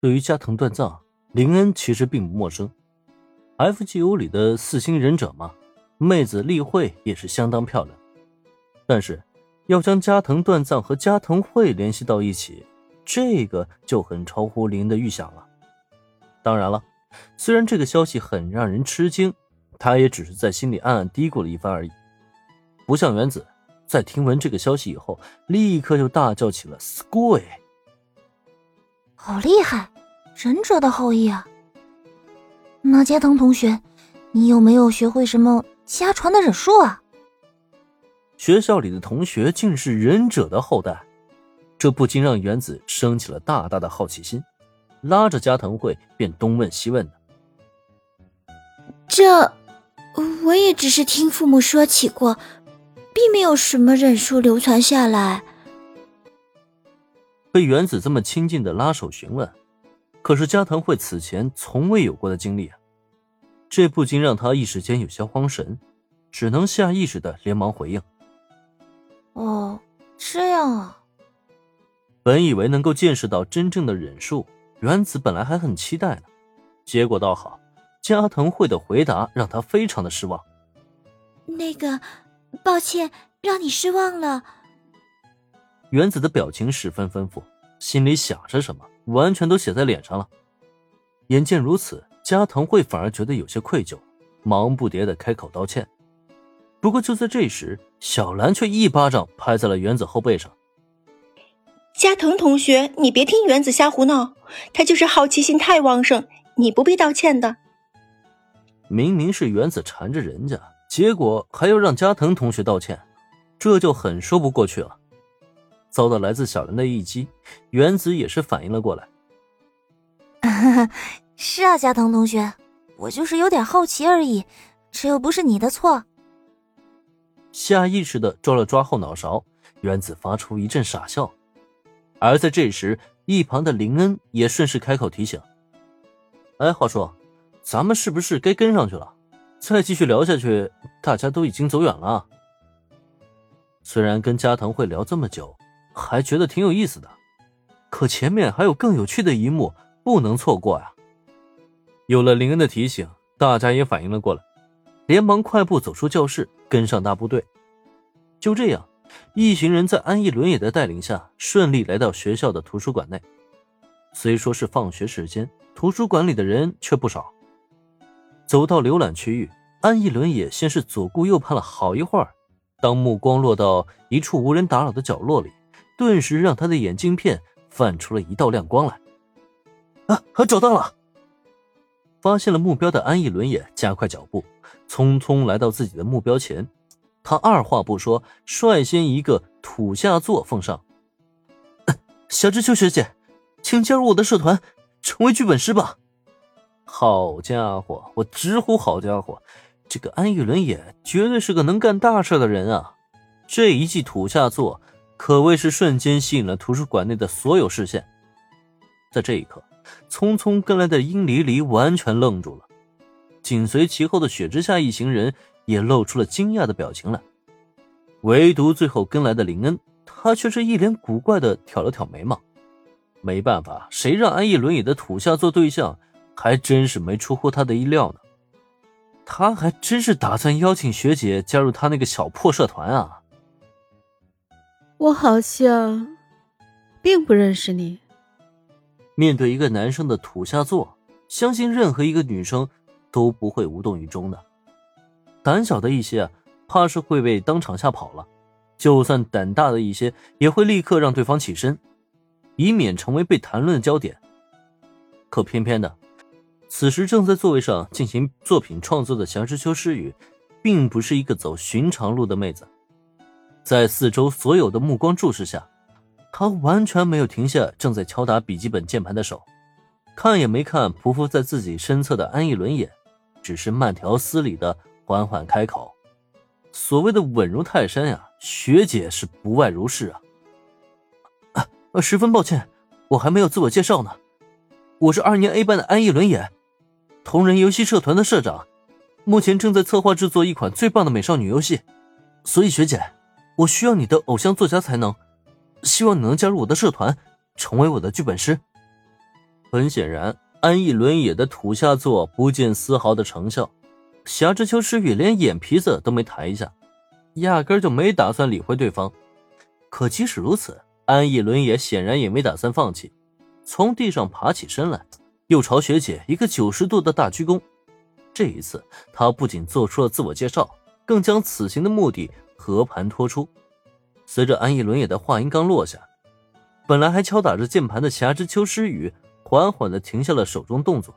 对于加藤断藏，林恩其实并不陌生。FGO 里的四星忍者嘛，妹子立绘也是相当漂亮。但是，要将加藤断藏和加藤会联系到一起，这个就很超乎林恩的预想了。当然了，虽然这个消息很让人吃惊，他也只是在心里暗暗嘀咕了一番而已。不像原子，在听闻这个消息以后，立刻就大叫起了 “squid” 好厉害，忍者的后裔啊！那加藤同学，你有没有学会什么家传的忍术啊？学校里的同学竟是忍者的后代，这不禁让原子升起了大大的好奇心，拉着加藤惠便东问西问的。这，我也只是听父母说起过，并没有什么忍术流传下来。被原子这么亲近的拉手询问，可是加藤会此前从未有过的经历啊，这不禁让他一时间有些慌神，只能下意识的连忙回应。哦，这样啊。本以为能够见识到真正的忍术，原子本来还很期待呢。结果倒好，加藤会的回答让他非常的失望。那个，抱歉，让你失望了。原子的表情十分丰富，心里想着什么，完全都写在脸上了。眼见如此，加藤惠反而觉得有些愧疚，忙不迭的开口道歉。不过就在这时，小兰却一巴掌拍在了原子后背上。加藤同学，你别听原子瞎胡闹，他就是好奇心太旺盛，你不必道歉的。明明是原子缠着人家，结果还要让加藤同学道歉，这就很说不过去了。遭到来自小兰的一击，原子也是反应了过来。是啊，加藤同学，我就是有点好奇而已，这又不是你的错。下意识的抓了抓后脑勺，原子发出一阵傻笑。而在这时，一旁的林恩也顺势开口提醒：“哎，话说，咱们是不是该跟上去了？再继续聊下去，大家都已经走远了。虽然跟加藤会聊这么久，还觉得挺有意思的，可前面还有更有趣的一幕不能错过呀。”有了林恩的提醒，大家也反应了过来，连忙快步走出教室。跟上大部队，就这样，一行人在安逸轮野的带领下，顺利来到学校的图书馆内。虽说是放学时间，图书馆里的人却不少。走到浏览区域，安逸轮野先是左顾右盼了好一会儿，当目光落到一处无人打扰的角落里，顿时让他的眼镜片泛出了一道亮光来。啊，找到了！发现了目标的安逸轮也加快脚步。匆匆来到自己的目标前，他二话不说，率先一个土下座奉上。小知秋学姐，请加入我的社团，成为剧本师吧！好家伙，我直呼好家伙，这个安逸伦也绝对是个能干大事的人啊！这一记土下座可谓是瞬间吸引了图书馆内的所有视线。在这一刻，匆匆跟来的殷离离完全愣住了。紧随其后的雪之下一行人也露出了惊讶的表情来，唯独最后跟来的林恩，他却是一脸古怪的挑了挑眉毛。没办法，谁让安逸轮椅的土下做对象，还真是没出乎他的意料呢。他还真是打算邀请学姐加入他那个小破社团啊！我好像并不认识你。面对一个男生的土下座，相信任何一个女生。都不会无动于衷的，胆小的一些，怕是会被当场吓跑了；就算胆大的一些，也会立刻让对方起身，以免成为被谈论的焦点。可偏偏的，此时正在座位上进行作品创作的祥之秋诗雨，并不是一个走寻常路的妹子，在四周所有的目光注视下，她完全没有停下正在敲打笔记本键盘的手，看也没看匍匐在自己身侧的安逸轮眼。只是慢条斯理的缓缓开口，所谓的稳如泰山呀，学姐是不外如是啊。啊，十分抱歉，我还没有自我介绍呢。我是二年 A 班的安逸轮眼，同人游戏社团的社长，目前正在策划制作一款最棒的美少女游戏，所以学姐，我需要你的偶像作家才能，希望你能加入我的社团，成为我的剧本师。很显然，安逸伦也的土下作不见丝毫的成效。霞之秋诗雨连眼皮子都没抬一下，压根就没打算理会对方。可即使如此，安逸伦也显然也没打算放弃，从地上爬起身来，又朝学姐一个九十度的大鞠躬。这一次，他不仅做出了自我介绍，更将此行的目的和盘托出。随着安逸伦也的话音刚落下，本来还敲打着键盘的侠之秋诗雨缓缓的停下了手中动作。